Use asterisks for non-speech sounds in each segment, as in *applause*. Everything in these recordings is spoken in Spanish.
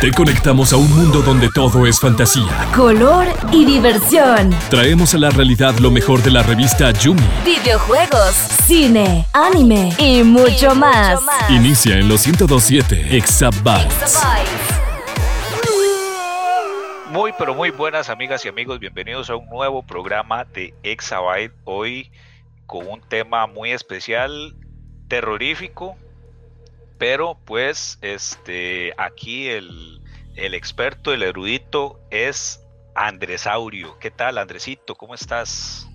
Te conectamos a un mundo donde todo es fantasía, color y diversión. Traemos a la realidad lo mejor de la revista Yumi. Videojuegos, cine, anime y mucho, más. Inicia en los 1027 Exabytes. Muy pero muy buenas amigas y amigos, bienvenidos a un nuevo programa de Exabyte. Hoy con un tema muy especial, terrorífico, pero pues este aquí el, experto, el erudito es Andresaurio. ¿Qué tal, Andresito? ¿Cómo estás?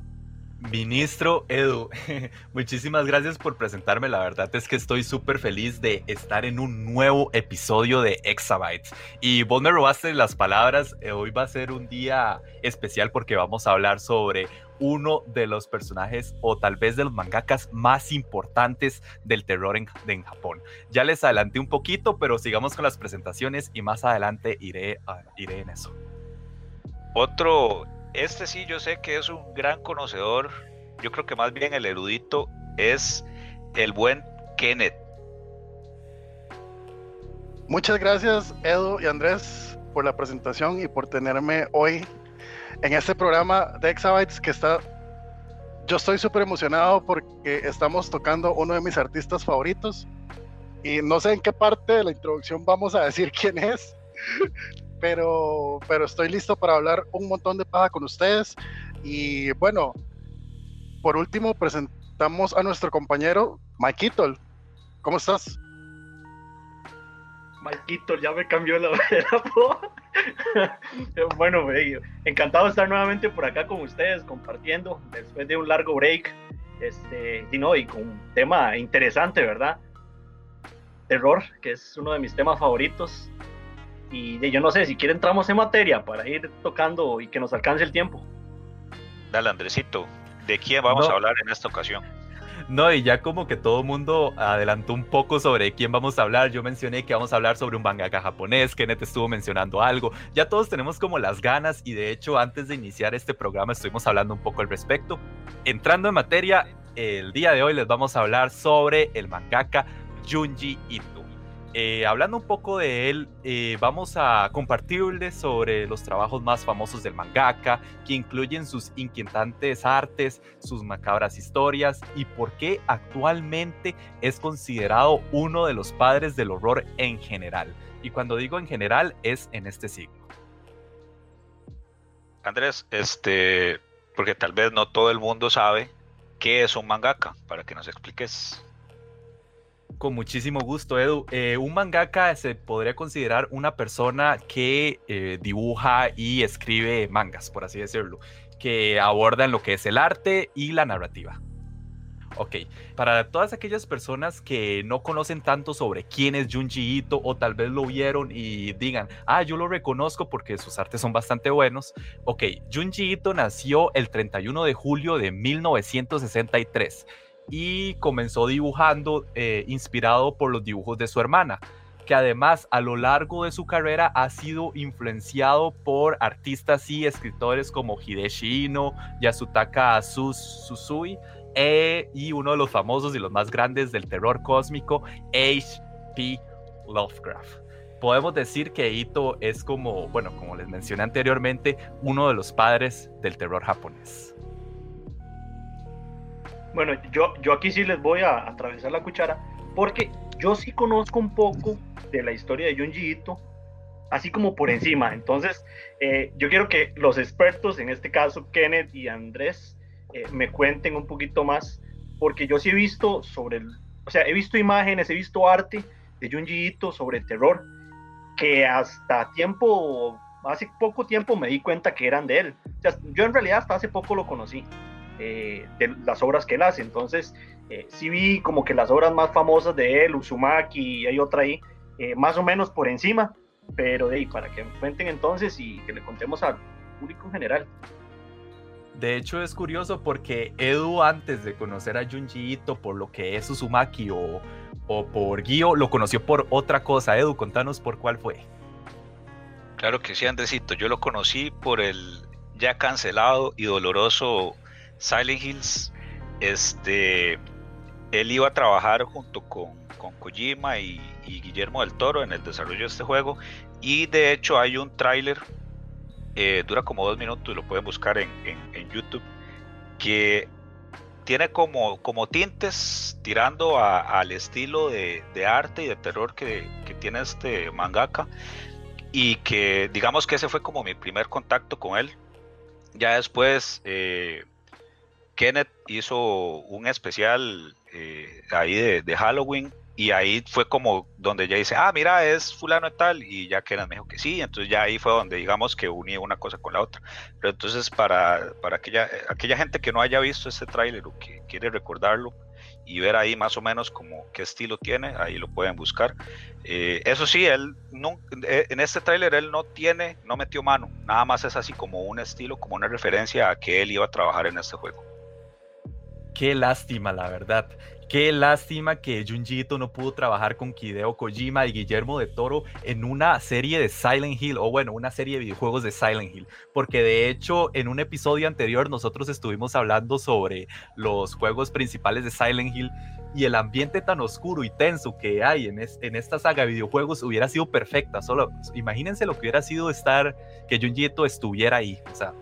Ministro Edu, *laughs* muchísimas gracias por presentarme. La verdad es que estoy súper feliz de estar en un nuevo episodio de Exabytes. Y vos me robaste las palabras. Eh, hoy va a ser un día especial porque vamos a hablar sobre uno de los personajes o tal vez de los mangakas más importantes del terror en, Japón. Ya les adelanté un poquito, pero sigamos con las presentaciones y más adelante iré, iré en eso. Otro, este sí yo sé que es un gran conocedor, yo creo que más bien el erudito es el buen Kenneth. Muchas gracias Edu y Andrés por la presentación y por tenerme hoy en este programa de Exabytes que está... Yo estoy súper emocionado porque estamos tocando uno de mis artistas favoritos y no sé en qué parte de la introducción vamos a decir quién es, pero, pero estoy listo para hablar un montón de paja con ustedes. Y bueno, por último presentamos a nuestro compañero Mike ¿Cómo estás? Maikito, ya me cambió la, *laughs* la *laughs* bueno, encantado de estar nuevamente por acá con ustedes, compartiendo después de un largo break. Este, y, no, y con un tema interesante, ¿verdad? Terror, que es uno de mis temas favoritos. Y yo no sé, si quieren entramos en materia para ir tocando y que nos alcance el tiempo. Dale, Andresito, ¿de quién vamos a hablar en esta ocasión? No, y ya como que todo el mundo adelantó un poco sobre quién vamos a hablar. Yo mencioné que vamos a hablar sobre un mangaka japonés, Kenneth estuvo mencionando algo. Ya todos tenemos como las ganas y de hecho antes de iniciar este programa estuvimos hablando un poco al respecto. Entrando en materia, el día de hoy les vamos a hablar sobre el mangaka Junji Ito. Eh, hablando un poco de él, eh, vamos a compartirles sobre los trabajos más famosos del mangaka, que incluyen sus inquietantes artes, sus macabras historias y por qué actualmente es considerado uno de los padres del horror en general. Y cuando digo en general, es en este siglo. Andrés, este, porque tal vez no todo el mundo sabe qué es un mangaka, para que nos expliques. Con muchísimo gusto, Edu. Eh, un mangaka se podría considerar una persona que eh, dibuja y escribe mangas, por así decirlo, que abordan lo que es el arte y la narrativa. Ok, para todas aquellas personas que no conocen tanto sobre quién es Junji Ito o tal vez lo vieron y digan, ah, yo lo reconozco porque sus artes son bastante buenos. Ok, Junji Ito nació el 31 de julio de 1963 y comenzó dibujando eh, inspirado por los dibujos de su hermana, que además a lo largo de su carrera ha sido influenciado por artistas y escritores como Hideshi Ino, Yasutaka Susui e, y uno de los famosos y los más grandes del terror cósmico, H.P. Lovecraft. Podemos decir que Ito es como, bueno, como les mencioné anteriormente, uno de los padres del terror japonés. Bueno, yo, yo aquí sí les voy a atravesar la cuchara, porque yo sí conozco un poco de la historia de Junji Ito, así como por encima. *laughs* Entonces, eh, yo quiero que los expertos, en este caso Kenneth y Andrés, eh, me cuenten un poquito más, porque yo sí he visto sobre el, o sea, he visto imágenes, he visto arte de Junji Ito sobre terror, que hasta tiempo, hace poco tiempo me di cuenta que eran de él. O sea, yo en realidad hasta hace poco lo conocí. Eh, de las obras que él hace. Entonces, eh, sí vi como que las obras más famosas de él, Uzumaki, y hay otra ahí, eh, más o menos por encima, pero de ahí, para que me cuenten entonces y que le contemos al público en general. De hecho es curioso porque Edu antes de conocer a Junji Ito por lo que es Uzumaki o, o por Gio, lo conoció por otra cosa. Edu, contanos por cuál fue. Claro que sí, Andresito. Yo lo conocí por el ya cancelado y doloroso Silent Hills, este, él iba a trabajar junto con, con Kojima y, Guillermo del Toro en el desarrollo de este juego. Y de hecho hay un tráiler, eh, dura como dos minutos y lo pueden buscar en, en, YouTube, que tiene como, como tintes tirando al estilo de, de, arte y de terror que, que, tiene este mangaka. Y que digamos que ese fue como mi primer contacto con él. Ya después eh, Kenneth hizo un especial eh, ahí de, Halloween y ahí fue como donde ya dice, ah, mira, es fulano y tal, y ya Kenneth me dijo que sí, entonces ya ahí fue donde digamos que uní una cosa con la otra. Pero entonces para, para aquella, aquella gente que no haya visto este tráiler o que quiere recordarlo y ver ahí más o menos como qué estilo tiene, ahí lo pueden buscar. Eh, eso sí, él eh, en este tráiler él no tiene, no metió mano, nada más es así como un estilo, como una referencia a que él iba a trabajar en este juego. Qué lástima, la verdad. Qué lástima que Junji Ito no pudo trabajar con Hideo Kojima y Guillermo de Toro en una serie de Silent Hill, o bueno, una serie de videojuegos de Silent Hill, porque de hecho en un episodio anterior nosotros estuvimos hablando sobre los juegos principales de Silent Hill y el ambiente tan oscuro y tenso que hay en, esta saga de videojuegos hubiera sido perfecta. Solo imagínense lo que hubiera sido estar que Junji Ito estuviera ahí. O sea,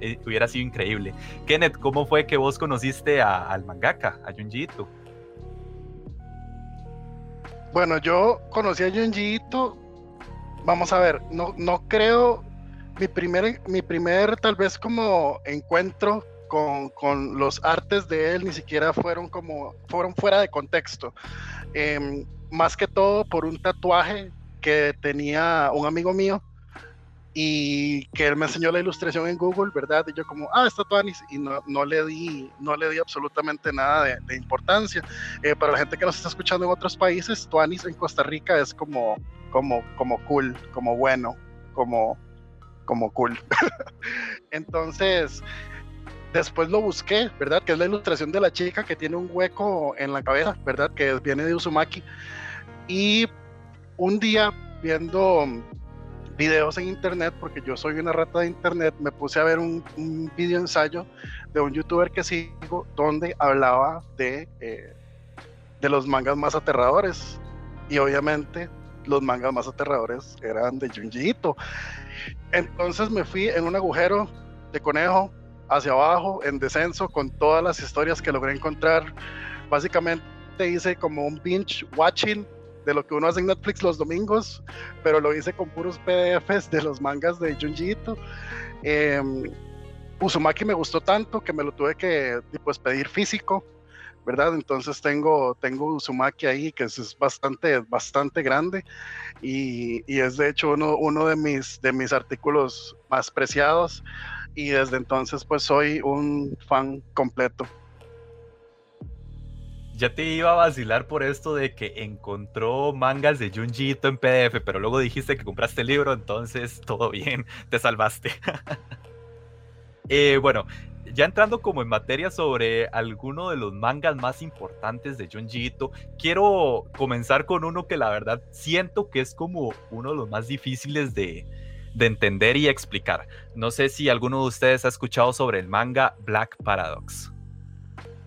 eh, hubiera sido increíble. Kenneth, ¿cómo fue que vos conociste al mangaka, a Junji Ito? Bueno, yo conocí a Junji Ito, vamos a ver, no, no creo, mi primer, mi primer tal vez como encuentro con, con, los artes de él ni siquiera fueron como, fueron fuera de contexto. Em, más que todo por un tatuaje que tenía un amigo mío y que él me enseñó la ilustración en Google, ¿verdad? Y yo como, ah, está Tuanis, y no, no, le, di, no le di absolutamente nada de, importancia. Eh, para la gente que nos está escuchando en otros países, Tuanis en Costa Rica es como, como, como cool, como bueno, como, como cool. *laughs* Entonces, después lo busqué, ¿verdad? Que es la ilustración de la chica que tiene un hueco en la cabeza, ¿verdad? Que viene de Uzumaki. Y un día viendo videos en internet, porque yo soy una rata de internet, me puse a ver un, video ensayo de un youtuber que sigo donde hablaba de, eh, de los mangas más aterradores. Y obviamente los mangas más aterradores eran de Junji Entonces me fui en un agujero de conejo hacia abajo, en descenso, con todas las historias que logré encontrar. Básicamente hice como un binge watching de lo que uno hace en Netflix los domingos, pero lo hice con puros PDFs de los mangas de Junji Ito. Em, Uzumaki me gustó tanto que me lo tuve que pues, pedir físico, ¿verdad? Entonces tengo, tengo Uzumaki ahí que es, bastante, bastante grande y, y, es de hecho uno, uno de, mis, de mis artículos más preciados y desde entonces pues soy un fan completo ya te iba a vacilar por esto de que encontró mangas de Junji Ito en PDF, pero luego dijiste que compraste el libro, entonces todo bien, te salvaste. *laughs* Eh, bueno, ya entrando como en materia sobre alguno de los mangas más importantes de Junji Ito, quiero comenzar con uno que la verdad siento que es como uno de los más difíciles de, de entender y explicar. No sé si alguno de ustedes ha escuchado sobre el manga Black Paradox.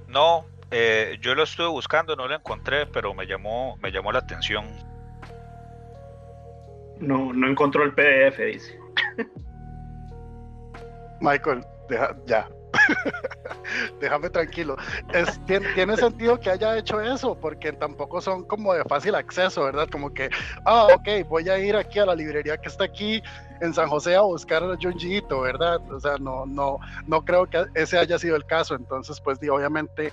No, eh, yo lo estuve buscando, no lo encontré, pero me llamó, me llamó la atención. No, no encontró el PDF, dice. Michael, deja, ya, *laughs* Déjame tranquilo. tiene, sentido que haya hecho eso, porque tampoco son como de fácil acceso, ¿verdad? Como que, ah, ok, voy a ir aquí a la librería que está aquí en San José a buscar a Junji ¿verdad? O sea, no, no, no creo que ese haya sido el caso. Entonces, pues, obviamente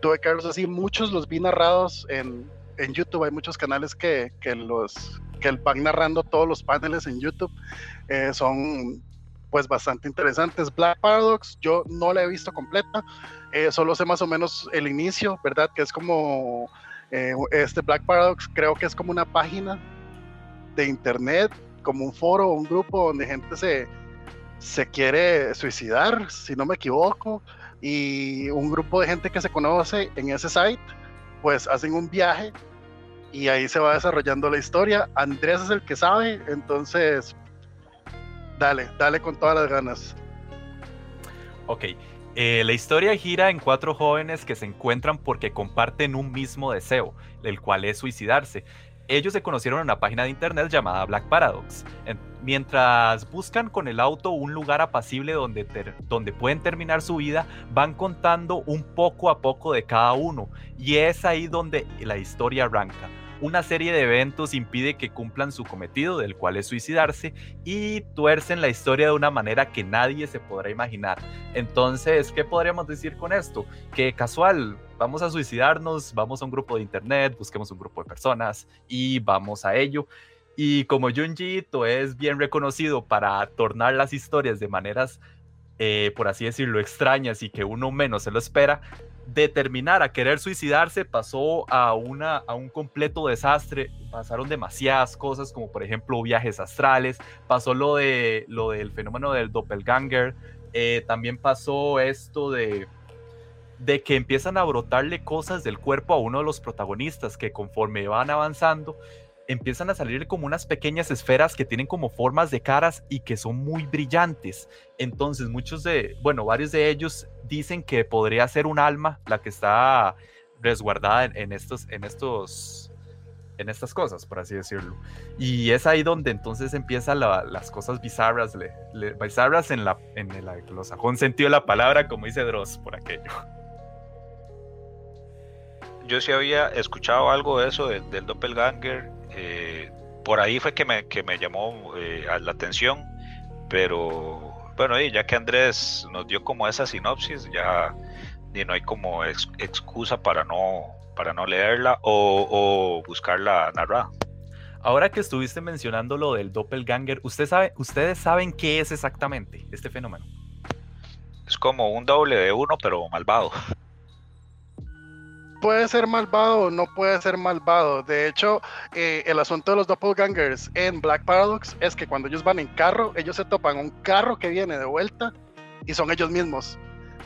tuve que verlos así. Muchos los vi narrados en, en YouTube. Hay muchos canales que, que los que van narrando todos los paneles en YouTube. Eh, son pues bastante interesantes. Black Paradox, yo no la he visto completa, eh, solo sé más o menos el inicio, ¿verdad? Que es como, eh, este Black Paradox creo que es como una página de internet, como un foro, un grupo donde gente se, se quiere suicidar, si no me equivoco, y un grupo de gente que se conoce en ese site, pues hacen un viaje y ahí se va desarrollando la historia. Andrés es el que sabe, entonces Dale, dale con todas las ganas. Ok, Eh, la historia gira en cuatro jóvenes que se encuentran porque comparten un mismo deseo, el cual es suicidarse. Ellos se conocieron en una página de internet llamada Black Paradox. mientras buscan con el auto un lugar apacible donde, donde pueden terminar su vida, van contando un poco a poco de cada uno. Y es ahí donde la historia arranca una serie de eventos impide que cumplan su cometido, del cual es suicidarse, y tuercen la historia de una manera que nadie se podrá imaginar. Entonces, ¿qué podríamos decir con esto? Que casual, vamos a suicidarnos, vamos a un grupo de internet, busquemos un grupo de personas y vamos a ello. Y como Junji es bien reconocido para tornar las historias de maneras, eh, por así decirlo, extrañas y que uno menos se lo espera, determinar a querer suicidarse pasó a, una, a un completo desastre. Pasaron demasiadas cosas, como por ejemplo viajes astrales, pasó lo, de, lo del fenómeno del doppelganger, eh, también pasó esto de, de que empiezan a brotarle cosas del cuerpo a uno de los protagonistas, que conforme van avanzando, empiezan a salir como unas pequeñas esferas que tienen como formas de caras y que son muy brillantes. Entonces, muchos de, bueno, varios de ellos dicen que podría ser un alma la que está resguardada en, estos, en estos, en estas cosas, por así decirlo. Y es ahí donde entonces empiezan las cosas bizarras, bizarras en, la, en el anglosajón sentido de la palabra, como dice Dross por aquello. Yo sí había escuchado algo de eso, del doppelganger. Eh, por ahí fue que me, que me llamó eh, la atención, pero bueno, y ya que Andrés nos dio como esa sinopsis, ya no hay como excusa para no, para no leerla o, buscarla narrada. Ahora que estuviste mencionando lo del doppelganger, ¿usted sabe, ¿ustedes saben qué es exactamente este fenómeno? Es como un doble de uno, pero malvado *laughs* puede ser malvado o no puede ser malvado. De hecho, eh, el asunto de los doppelgangers en Black Paradox es que cuando ellos van en carro, ellos se topan un carro que viene de vuelta y son ellos mismos,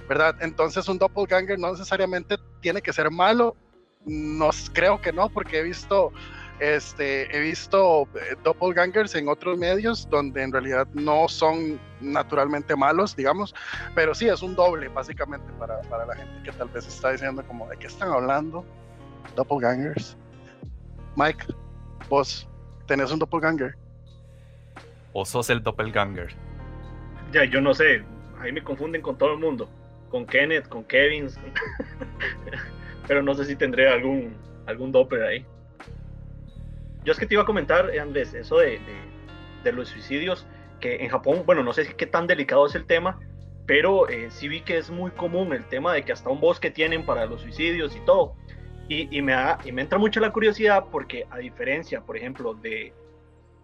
¿verdad? Entonces un doppelganger no necesariamente tiene que ser malo. No, creo que no, porque he visto este, he visto eh, doppelgangers en otros medios donde en realidad no son naturalmente malos, digamos, pero sí es un doble básicamente para, para la gente que tal vez está diciendo como de qué están hablando, doppelgangers. Mike, vos tenés un doppelganger. ¿O sos el doppelganger? Ya, yo no sé, ahí me confunden con todo el mundo, con Kenneth, con Kevin, *laughs* pero no sé si tendré algún, algún doppel ahí. Yo es que te iba a comentar, eh, Andrés, eso de, los suicidios, que en Japón, bueno, no sé qué tan delicado es el tema, pero eh, sí vi que es muy común el tema de que hasta un bosque tienen para los suicidios y todo. Y, me, y me entra mucho la curiosidad porque a diferencia, por ejemplo, de,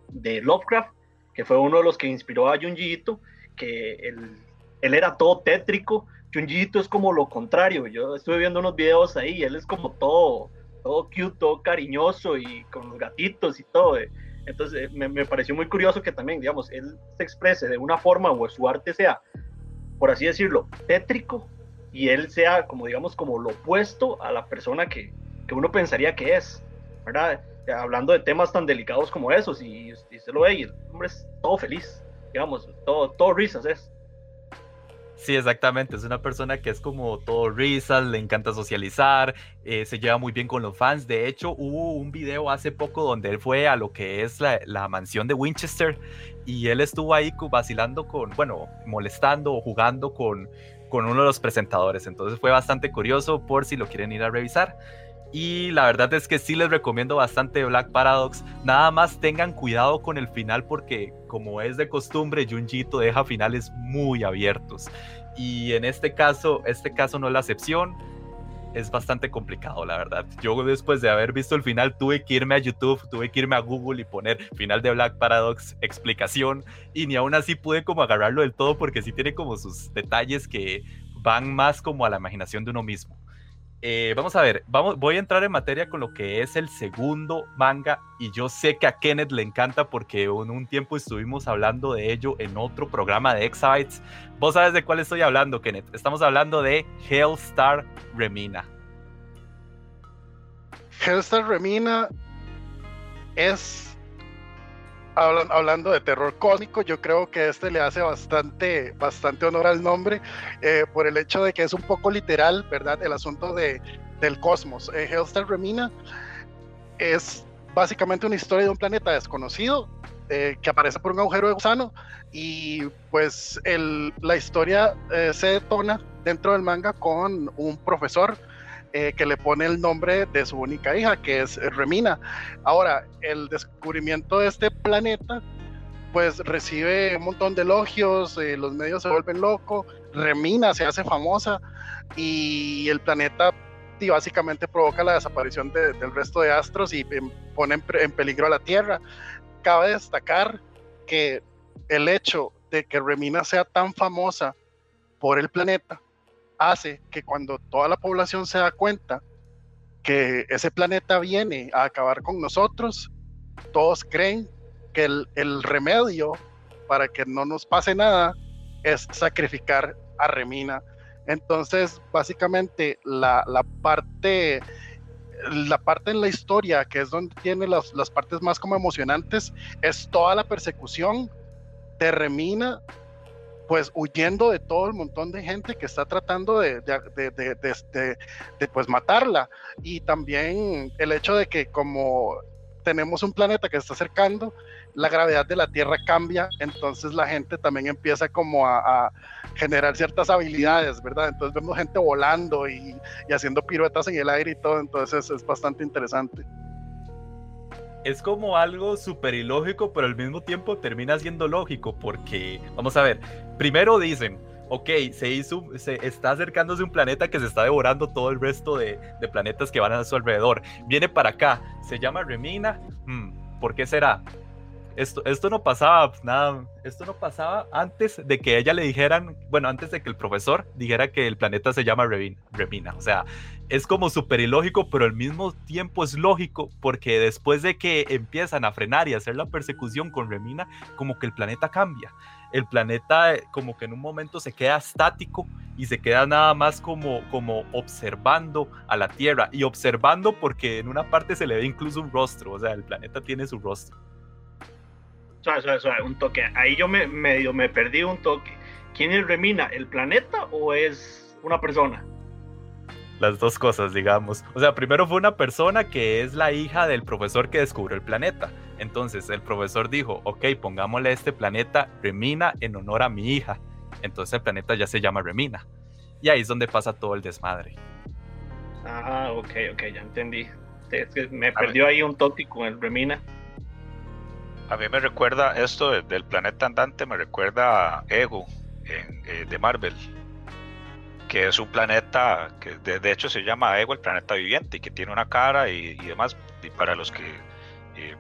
de Lovecraft, que fue uno de los que inspiró a Junji Ito, que él, él era todo tétrico, Junji Ito es como lo contrario. Yo estuve viendo unos videos ahí, él es como todo todo cute, todo cariñoso y con los gatitos y todo. Eh. Entonces eh, me, pareció muy curioso que también, digamos, él se exprese de una forma o su arte sea, por así decirlo, tétrico y él sea, como digamos, como lo opuesto a la persona que, que uno pensaría que es, ¿verdad? Hablando de temas tan delicados como esos y, y se lo ve y el hombre es todo feliz, digamos, todo, todo risas es. Sí, exactamente. Es una persona que es como todo risas, le encanta socializar, eh, se lleva muy bien con los fans. De hecho, hubo un video hace poco donde él fue a lo que es la, mansión de Winchester y él estuvo ahí vacilando con, bueno, molestando o jugando con, con uno de los presentadores. Entonces fue bastante curioso por si lo quieren ir a revisar. Y la verdad es que sí les recomiendo bastante Black Paradox. Nada más tengan cuidado con el final porque como es de costumbre, Junjito deja finales muy abiertos. Y en este caso, este caso no es la excepción. Es bastante complicado, la verdad. Yo después de haber visto el final tuve que irme a YouTube, tuve que irme a Google y poner final de Black Paradox, explicación. Y ni aún así pude como agarrarlo del todo porque sí tiene como sus detalles que van más como a la imaginación de uno mismo. Eh, vamos a ver, vamos, voy a entrar en materia con lo que es el segundo manga y yo sé que a Kenneth le encanta porque en un tiempo estuvimos hablando de ello en otro programa de Exabytes. Vos sabes de cuál estoy hablando, Kenneth. Estamos hablando de Hellstar Remina. Hellstar Remina es hablando de terror cósmico, yo creo que este le hace bastante, bastante honor al nombre eh, por el hecho de que es un poco literal, ¿verdad? El asunto de, del cosmos. Eh, Hellstar Remina es básicamente una historia de un planeta desconocido eh, que aparece por un agujero de gusano y pues el, la historia se detona dentro del manga con un profesor eh, que le pone el nombre de su única hija, que es Remina. Ahora, el descubrimiento de este planeta, pues recibe un montón de elogios, eh, los medios se vuelven locos, Remina se hace famosa y el planeta y básicamente provoca la desaparición del resto de astros y pone en, en peligro a la Tierra. Cabe destacar que el hecho de que Remina sea tan famosa por el planeta hace que cuando toda la población se da cuenta que ese planeta viene a acabar con nosotros, todos creen que el, remedio para que no nos pase nada es sacrificar a Remina. Entonces, básicamente, la, parte la parte en la historia, que es donde tiene las, las, partes más como emocionantes, es toda la persecución de Remina pues huyendo de todo el montón de gente que está tratando de, de, pues matarla. Y también el hecho de que como tenemos un planeta que está acercando, la gravedad de la Tierra cambia, entonces la gente también empieza como a, generar ciertas habilidades, ¿verdad? Entonces vemos gente volando y, y haciendo piruetas en el aire y todo, entonces es bastante interesante es como algo súper ilógico, pero al mismo tiempo termina siendo lógico, porque, vamos a ver, primero dicen, ok, se hizo, se está acercándose un planeta que se está devorando todo el resto de, planetas que van a su alrededor. Viene para acá, se llama Remina, hmm, ¿por qué será? Esto, esto no pasaba, pues, nada, esto no pasaba antes de que ella le dijeran, bueno, antes de que el profesor dijera que el planeta se llama Remina. O sea, es como súper ilógico, pero al mismo tiempo es lógico porque después de que empiezan a frenar y hacer la persecución con Remina, como que el planeta cambia. El planeta eh, como que en un momento se queda estático y se queda nada más como, como observando a la Tierra y observando porque en una parte se le ve incluso un rostro, o sea, el planeta tiene su rostro. Suave, suave, suave, un toque. Ahí yo me medio me perdí un toque. ¿Quién es Remina? ¿El planeta o es una persona? las dos cosas, digamos. O sea, primero fue una persona que es la hija del profesor que descubrió el planeta. Entonces el profesor dijo, ok, pongámosle a este planeta Remina en honor a mi hija. Entonces el planeta ya se llama Remina. Y ahí es donde pasa todo el desmadre. Ah, ok, ok, ya entendí. me perdió ahí un tópico con el Remina. A mí me recuerda esto del planeta andante, me recuerda a Ego eh, de Marvel que es un planeta que de, hecho se llama Ego, el planeta viviente, y que tiene una cara y, demás. Y para los que eh,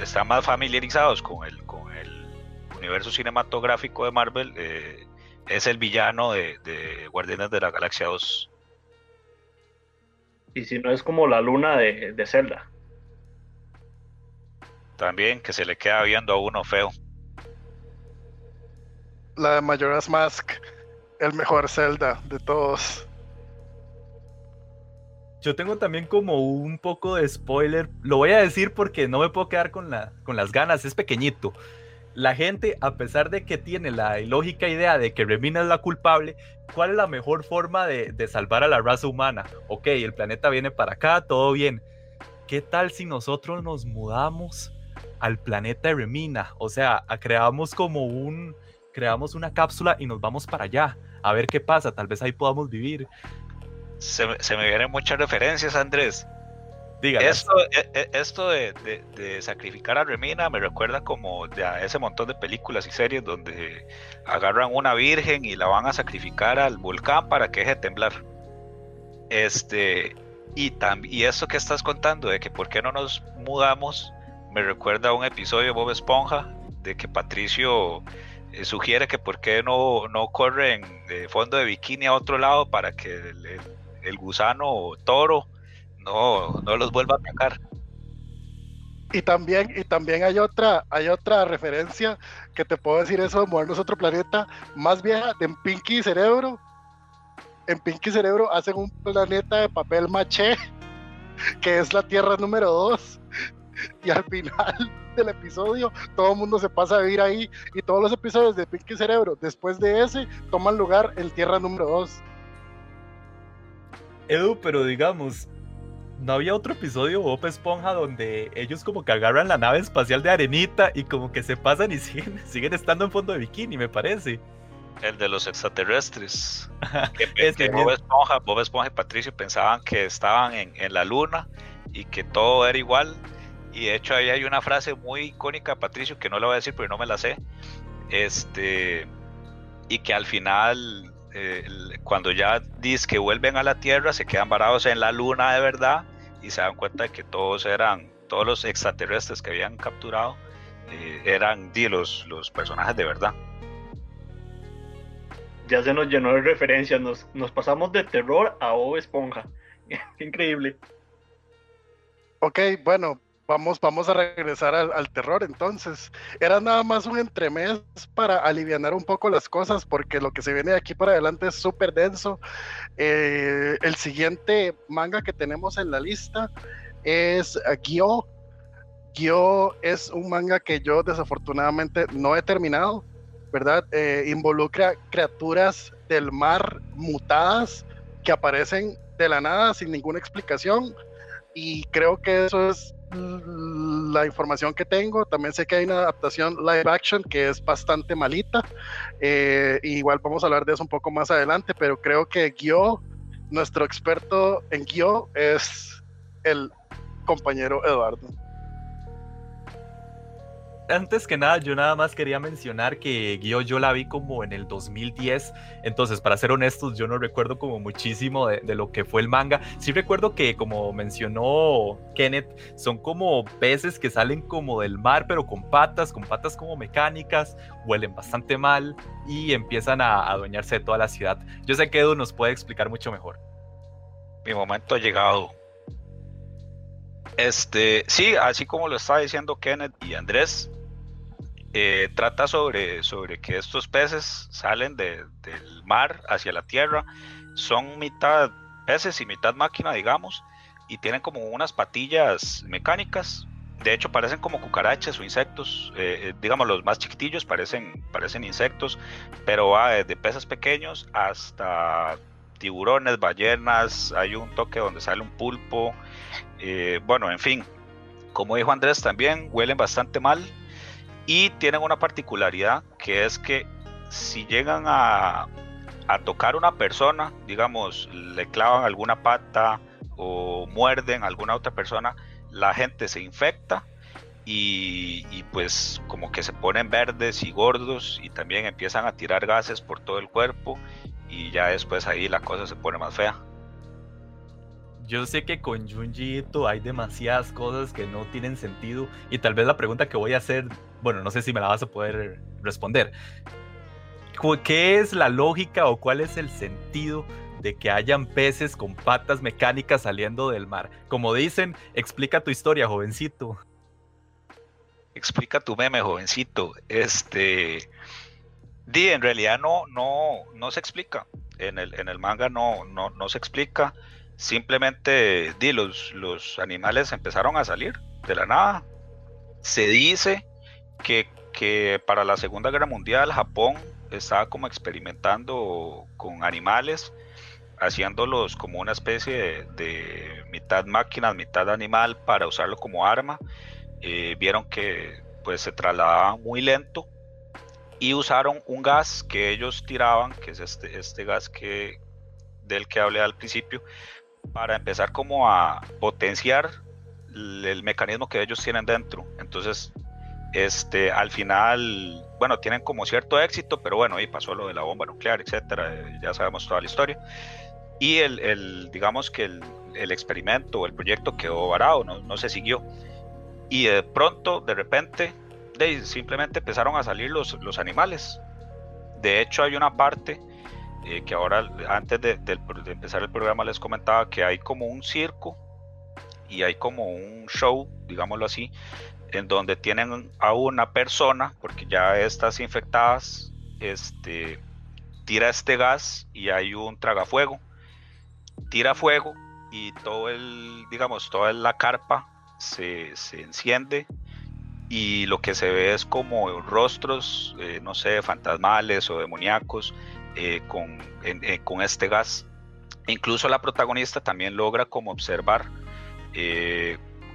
están más familiarizados con el, universo cinematográfico de Marvel, eh, es el villano de, Guardianes de la Galaxia 2. Y si no es como la luna de, de Zelda. También que se le queda viendo a uno feo. La de Majora's Mask el mejor Zelda de todos. Yo tengo también como un poco de spoiler. Lo voy a decir porque no me puedo quedar con, la, con las ganas. Es pequeñito. La gente, a pesar de que tiene la ilógica idea de que Remina es la culpable, ¿cuál es la mejor forma de, de salvar a la raza humana? Ok, el planeta viene para acá, todo bien. ¿Qué tal si nosotros nos mudamos al planeta de Remina? O sea, creamos como un, creamos una cápsula y nos vamos para allá a ver qué pasa, tal vez ahí podamos vivir. Se, me vienen muchas referencias, Andrés. Dígame. Esto, e, e, esto de, sacrificar a Remina me recuerda como a ese montón de películas y series donde agarran una virgen y la van a sacrificar al volcán para que deje de temblar. Este, y, y esto que estás contando de que por qué no nos mudamos, me recuerda a un episodio de Bob Esponja de que Patricio eh, sugiere que por qué no, no corren de fondo de bikini a otro lado para que el, gusano o toro no, no los vuelva a atacar. Y también, y también hay otra, hay otra referencia que te puedo decir eso de movernos a otro planeta más vieja de Pinky Cerebro. En Pinky Cerebro hacen un planeta de papel maché, *laughs* que es la Tierra número 2 *laughs* y al final del episodio todo el mundo se pasa a vivir ahí y todos los episodios de Pinky Cerebro después de ese toman lugar en Tierra número 2. Edu, pero digamos, ¿no había otro episodio Bob Esponja donde ellos como que agarran la nave espacial de arenita y como que se pasan y *laughs* siguen, siguen estando en fondo de bikini, me parece? El de los extraterrestres. *laughs* que, Bob, Esponja, Bob Esponja y Patricio pensaban que estaban en, en la luna y que todo era igual y de hecho ahí hay una frase muy icónica, Patricio, que no la voy a decir porque no me la sé. Este, y que al final, eh, cuando ya dice que vuelven a la Tierra, se quedan varados en la Luna de verdad y se dan cuenta de que todos eran, todos los extraterrestres que habían capturado, eh, eran los, los personajes de verdad. Ya se nos llenó de referencias, nos, nos pasamos de terror a O Esponja. *laughs* Increíble. Ok, bueno, Vamos, vamos a regresar al, terror entonces. Era nada más un entremés para aliviar un poco las cosas porque lo que se viene de aquí para adelante es súper denso. Eh, el siguiente manga que tenemos en la lista es Gyo. Gyo es un manga que yo desafortunadamente no he terminado, ¿verdad? Eh, involucra criaturas del mar mutadas que aparecen de la nada sin ninguna explicación y creo que eso es la información que tengo. También sé que hay una adaptación live action que es bastante malita. Eh, igual vamos a hablar de eso un poco más adelante, pero creo que Gyo, nuestro experto en Gyo, es el compañero Eduardo antes que nada, yo nada más quería mencionar que Guio yo la vi como en el 2010, entonces para ser honestos, yo no recuerdo como muchísimo de, lo que fue el manga. Sí recuerdo que como mencionó Kenneth, son como peces que salen como del mar, pero con patas, con patas como mecánicas, huelen bastante mal y empiezan a adueñarse de toda la ciudad. Yo sé que Edu nos puede explicar mucho mejor. Mi momento ha llegado. Este, sí, así como lo estaba diciendo Kenneth y Andrés, eh, trata sobre, sobre que estos peces salen del mar hacia la tierra, son mitad peces y mitad máquina, digamos, y tienen como unas patillas mecánicas. De hecho, parecen como cucarachas o insectos. Eh, eh, digamos, los más chiquitillos parecen, parecen insectos, pero va desde peces pequeños hasta tiburones, ballenas. Hay un toque donde sale un pulpo. Bueno, en fin, como dijo Andrés también, huelen bastante mal y tienen una particularidad que es que si llegan a, a tocar una persona, digamos, le clavan alguna pata o muerden a alguna otra persona, la gente se infecta y, y, pues como que se ponen verdes y gordos y también empiezan a tirar gases por todo el cuerpo y ya después ahí la cosa se pone más fea yo sé que con Junji hay demasiadas cosas que no tienen sentido y tal vez la pregunta que voy a hacer, bueno, no sé si me la vas a poder responder. ¿Qué es la lógica o cuál es el sentido de que hayan peces con patas mecánicas saliendo del mar? Como dicen, explica tu historia, jovencito. Explica tu meme, jovencito. Este, di, en realidad no, no, no se explica. En el, en el manga no, no, no se explica simplemente di, los, los animales empezaron a salir de la nada. Se dice que, para la Segunda Guerra Mundial Japón estaba como experimentando con animales, haciéndolos como una especie de, mitad máquina, mitad animal para usarlo como arma. Eh, vieron que pues se trasladaba muy lento y usaron un gas que ellos tiraban, que es este, este gas que, del que hablé al principio, para empezar como a potenciar el mecanismo que ellos tienen dentro. Entonces, este, al final, bueno, tienen como cierto éxito, pero bueno, ahí pasó lo de la bomba nuclear, etcétera, ya sabemos toda la historia. Y el, digamos que el, el, experimento o el proyecto quedó varado, no, no, se siguió. Y de pronto, de repente, de, simplemente empezaron a salir los, los animales. De hecho, hay una parte eh, que ahora antes de, empezar el programa les comentaba que hay como un circo y hay como un show, digámoslo así, en donde tienen a una persona, porque ya estas infectadas, este, tira este gas y hay un tragafuego, tira fuego y todo el, digamos, toda la carpa se, se enciende y lo que se ve es como rostros, eh, no sé, fantasmales o demoníacos eh, con, eh, con este gas. Incluso la protagonista también logra como observar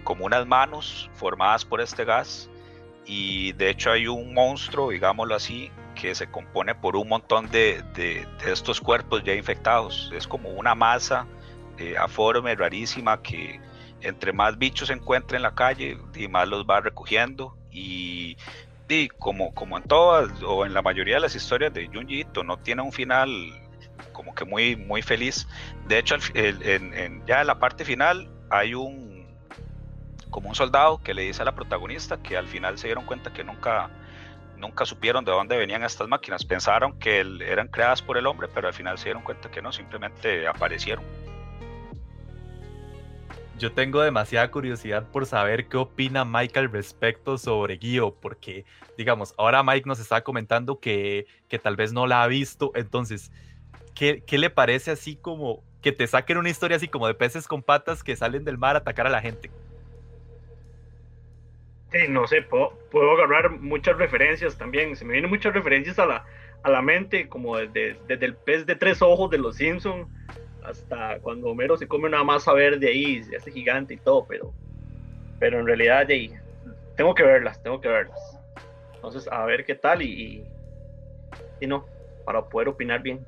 como unas manos formadas por este gas y de hecho hay un monstruo, digámoslo así, que se compone por un montón de, de, estos cuerpos ya infectados. Es como una masa aforme, rarísima, que entre más bichos se encuentra en la calle, y más los va recogiendo. Y, como, como en todas o en la mayoría de las historias de Junji Ito, no tiene un final como que muy, muy feliz. De hecho, en, ya en la parte final hay un como un soldado que le dice a la protagonista que al final se dieron cuenta que nunca nunca supieron de dónde venían estas máquinas. Pensaron que eran creadas por el hombre, pero al final se dieron cuenta que no, simplemente aparecieron yo tengo demasiada curiosidad por saber qué opina Mike al respecto sobre Gio, porque, digamos, ahora Mike nos está comentando que, que tal vez no la ha visto, entonces, ¿qué, ¿qué, le parece así como que te saquen una historia así como de peces con patas que salen del mar a atacar a la gente? Sí, no sé, puedo, puedo agarrar muchas referencias también, se me vienen muchas referencias a la, a la mente, como desde, desde el pez de tres ojos de los Simpsons hasta cuando Homero se come una masa verde ahí, se hace gigante y todo, pero, pero en realidad ahí, tengo que verlas, tengo que verlas. Entonces, a ver qué tal y, y, no, para poder opinar bien.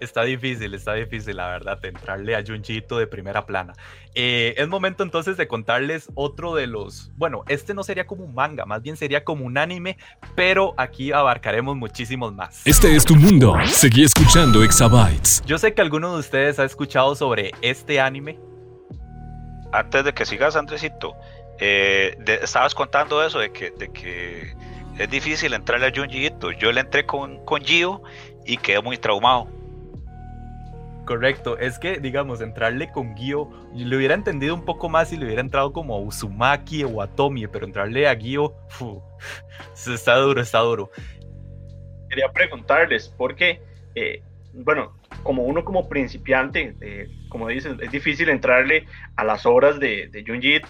Está difícil, está difícil, la verdad, entrarle a Junjito de primera plana. Eh, es momento entonces de contarles otro de los. Bueno, este no sería como un manga, más bien sería como un anime, pero aquí abarcaremos muchísimos más. Este es tu mundo. Seguí escuchando Exabytes. Yo sé que alguno de ustedes ha escuchado sobre este anime. Antes de que sigas, Andresito, eh, estabas contando eso de que, de que es difícil entrarle a Junjito. Yo le entré con, con Gio y quedé muy traumado. Correcto, es que, digamos, entrarle con Gio, le hubiera entendido un poco más si le hubiera entrado como a Uzumaki o a Tomie, pero entrarle a Gio, está duro, está duro. Quería preguntarles, porque, eh, bueno, como uno como principiante, eh, como dicen, es difícil entrarle a las obras de, de Junji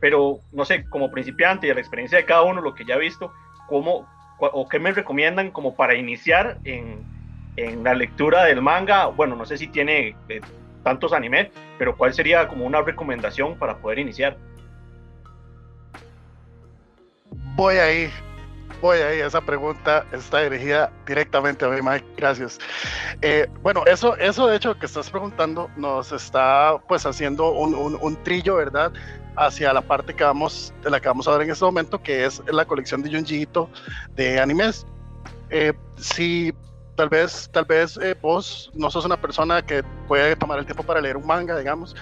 pero no sé, como principiante y a la experiencia de cada uno, lo que ya he visto, ¿cómo o qué me recomiendan como para iniciar en, en la lectura del manga, bueno, no sé si tiene eh, tantos animes, pero ¿cuál sería como una recomendación para poder iniciar? Voy ahí, voy ahí, esa pregunta está dirigida directamente a mí, Mike, gracias. Eh, bueno, eso, eso de hecho que estás preguntando nos está pues haciendo un, un, trillo, ¿verdad? hacia la parte que vamos, de la que vamos a ver en este momento, que es la colección de Junji de animes. Eh, si tal vez, tal vez eh, vos no sos una persona que puede tomar el tiempo para leer un manga, digamos.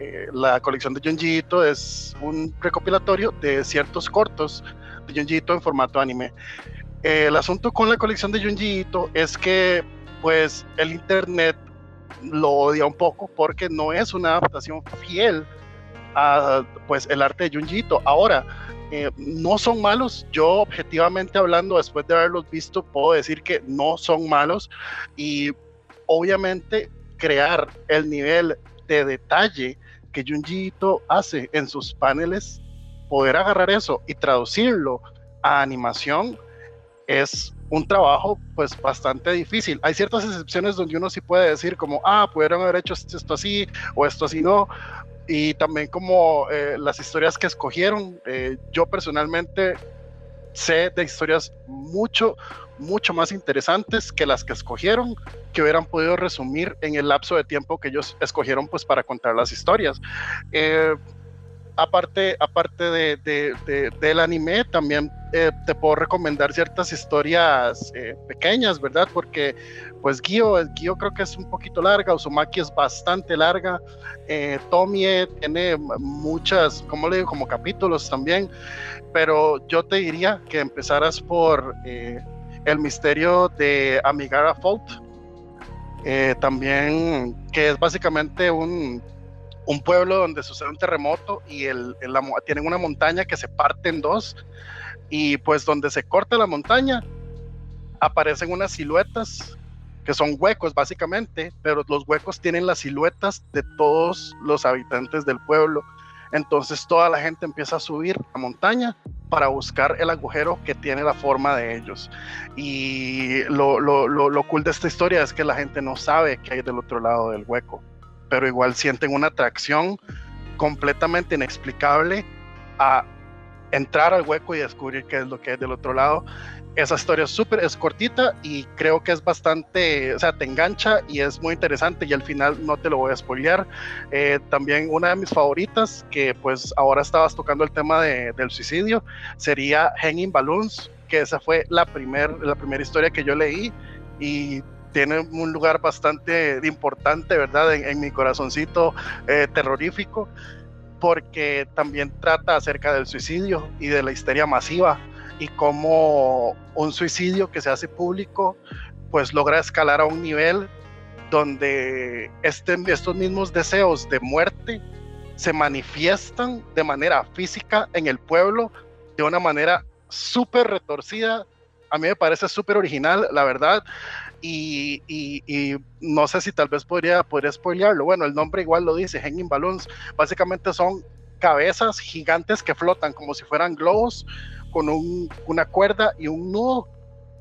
Eh, la colección de Junji es un recopilatorio de ciertos cortos de Junji en formato anime. Eh, el asunto con la colección de Junji es que pues el internet lo odia un poco porque no es una adaptación fiel a pues el arte de Junji Ahora, eh, no son malos. Yo objetivamente hablando, después de haberlos visto, puedo decir que no son malos. Y obviamente crear el nivel de detalle que Junji hace en sus paneles, poder agarrar eso y traducirlo a animación es un trabajo pues bastante difícil. Hay ciertas excepciones donde uno sí puede decir como, ah, pudieron haber hecho esto así o esto así no, y también como eh, las historias que escogieron. Eh, yo personalmente sé de historias mucho, mucho más interesantes que las que escogieron, que hubieran podido resumir en el lapso de tiempo que ellos escogieron pues para contar las historias. Eh, aparte, aparte de, del anime, también eh, te puedo recomendar ciertas historias eh, pequeñas, ¿verdad? Porque pues Gio, creo que es un poquito larga, Uzumaki es bastante larga, eh, Tomie tiene muchas, como le digo, como capítulos también, pero yo te diría que empezaras por el misterio de Amigara Fault, también que es básicamente un un pueblo donde sucede un terremoto y el, tienen una montaña que se parte en dos y pues donde se corta la montaña aparecen unas siluetas que son huecos básicamente, pero los huecos tienen las siluetas de todos los habitantes del pueblo. Entonces toda la gente empieza a subir a montaña para buscar el agujero que tiene la forma de ellos. Y lo, lo, lo, lo cool de esta historia es que la gente no sabe qué hay del otro lado del hueco, pero igual sienten una atracción completamente inexplicable a entrar al hueco y descubrir qué es lo que hay del otro lado esa historia es súper, es cortita y creo que es bastante, o sea, te engancha y es muy interesante y al final no te lo voy a spoilear. Eh, también una de mis favoritas, que pues ahora estabas tocando el tema de, del suicidio, sería Hanging Balloons, que esa fue la, primer, la primera historia que yo leí y tiene un lugar bastante importante, ¿verdad? En, mi corazoncito eh, terrorífico, porque también trata acerca del suicidio y de la histeria masiva y cómo un suicidio que se hace público pues logra escalar a un nivel donde este, estos mismos deseos de muerte se manifiestan de manera física en el pueblo de una manera súper retorcida. A mí me parece súper original, la verdad. Y, no sé si tal vez podría, podría spoilearlo. Bueno, el nombre igual lo dice, Hanging Balloons. Básicamente son cabezas gigantes que flotan como si fueran globos con una cuerda y un nudo,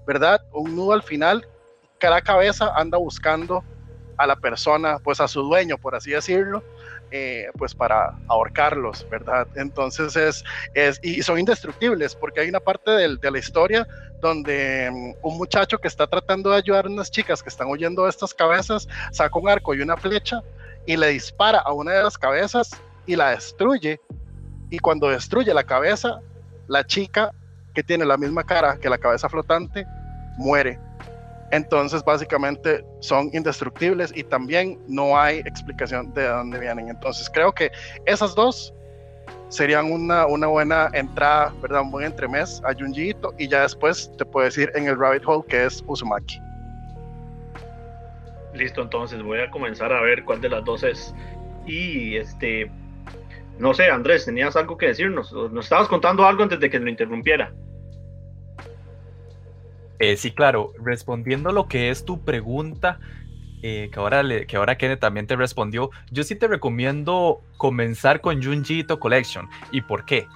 ¿verdad? Un nudo al final. Cada cabeza anda buscando a la persona, pues a su dueño, por así decirlo, eh, pues para ahorcarlos, ¿verdad? Entonces es, es, y son indestructibles, porque hay una parte de la historia donde mm, un muchacho que está tratando de ayudar a unas chicas que están huyendo de estas cabezas, saca un arco y una flecha y le dispara a una de las cabezas y la destruye. Y cuando destruye la cabeza, la chica que tiene la misma cara que la cabeza flotante muere. Entonces básicamente son indestructibles y también no hay explicación de dónde vienen. Entonces creo que esas dos serían una, una buena entrada, ¿verdad? Un buen entremés a Junjiito y ya después te puedes ir en el rabbit hole que es Uzumaki. Listo, entonces voy a comenzar a ver cuál de las dos es. Y este, no sé, Andrés, tenías algo que decirnos. Nos estabas contando algo antes de que lo interrumpiera. Eh, sí, claro. Respondiendo lo que es tu pregunta, eh, que, ahora que ahora Kenneth también te respondió, yo sí te recomiendo comenzar con Junji Collection. ¿Y por qué?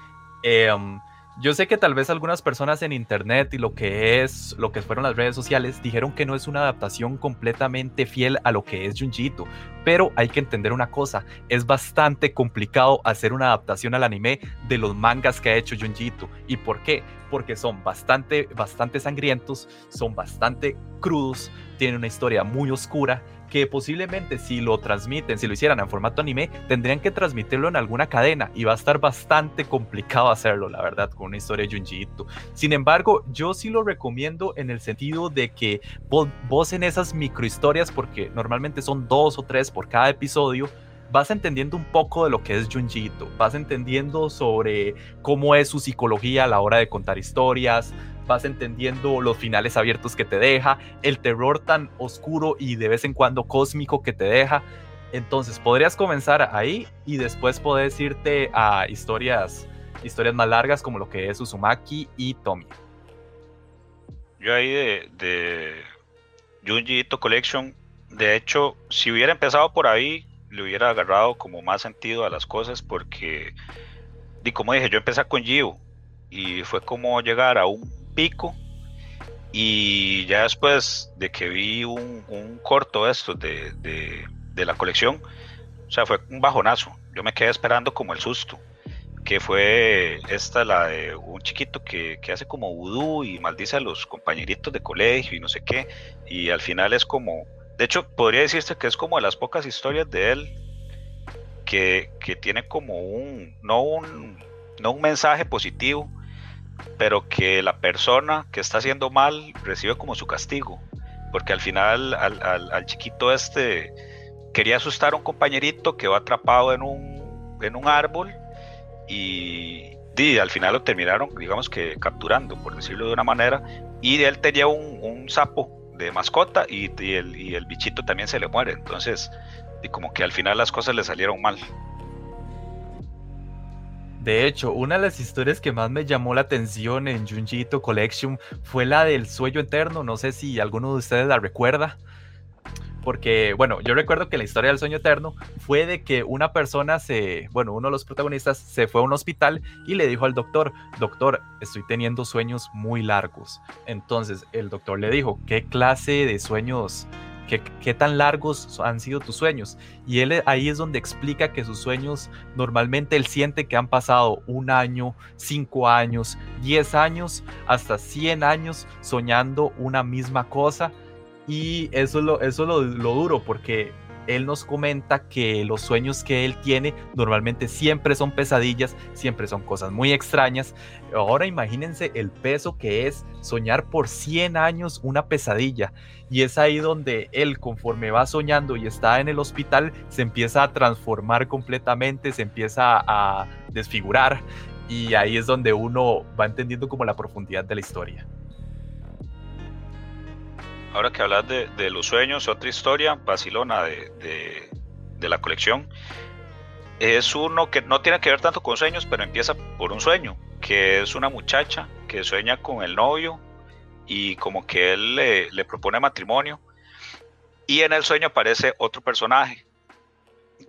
Em, yo sé que tal vez algunas personas en internet y lo que es, lo que fueron las redes sociales, dijeron que no es una adaptación completamente fiel a lo que es Junjito, pero hay que entender una cosa, es bastante complicado hacer una adaptación al anime de los mangas que ha hecho Junjito. ¿Y por qué? Porque son bastante, bastante sangrientos, son bastante crudos, tienen una historia muy oscura que posiblemente si lo transmiten, si lo hicieran en formato anime, tendrían que transmitirlo en alguna cadena y va a estar bastante complicado hacerlo, la verdad, con una historia de Junji Sin embargo, yo sí lo recomiendo en el sentido de que vos, en esas microhistorias, porque normalmente son dos o tres por cada episodio, vas entendiendo un poco de lo que es Junji vas entendiendo sobre cómo es su psicología a la hora de contar historias, vas entendiendo los finales abiertos que te deja, el terror tan oscuro y de vez en cuando cósmico que te deja. Entonces podrías comenzar ahí y después puedes irte a historias, historias más largas como lo que es Uzumaki y Tommy. Yo ahí de, de Junji Collection, de hecho, si hubiera empezado por ahí, le hubiera agarrado como más sentido a las cosas porque, y como dije, yo empecé con Gio y fue como llegar a un pico y ya después de que vi un, corto esto de, de, la colección, o sea, fue un bajonazo. Yo me quedé esperando como el susto, que fue esta, la de un chiquito que, que hace como vudú y maldice a los compañeritos de colegio y no sé qué, y al final es como, de hecho, podría decirse que es como de las pocas historias de él que, que tiene como un, no un, no un mensaje positivo, pero que la persona que está haciendo mal recibe como su castigo, porque al final al, chiquito este quería asustar a un compañerito que va atrapado en un, en un árbol y, al final lo terminaron, digamos que capturando, por decirlo de una manera, y él tenía un, sapo de mascota y, el, y el bichito también se le muere, entonces y como que al final las cosas le salieron mal. De hecho, una de las historias que más me llamó la atención en Junjiito Collection fue la del sueño eterno. No sé si alguno de ustedes la recuerda. porque, bueno, yo recuerdo que la historia del sueño eterno fue de que una persona se, bueno, uno de los protagonistas se fue a un hospital y le dijo al doctor, doctor, estoy teniendo sueños muy largos. Entonces el doctor le dijo, ¿qué clase de sueños ¿Qué, tan largos han sido tus sueños? Y él ahí es donde explica que sus sueños normalmente él siente que han pasado un año, cinco años, diez años, hasta cien años soñando una misma cosa. Y eso es lo, eso lo, lo duro, porque él nos comenta que los sueños que él tiene normalmente siempre son pesadillas, siempre son cosas muy extrañas. Ahora imagínense el peso que es soñar por 100 años una pesadilla. Y es ahí donde él, conforme va soñando y está en el hospital, se empieza a transformar completamente, se empieza a desfigurar. Y ahí es donde uno va entendiendo como la profundidad de la historia. Ahora que hablas de, los sueños, otra historia, Barcelona de, de, la colección, es uno que no tiene que ver tanto con sueños, pero empieza por un sueño, que es una muchacha que sueña con el novio y como que él le, propone matrimonio. Y en el sueño aparece otro personaje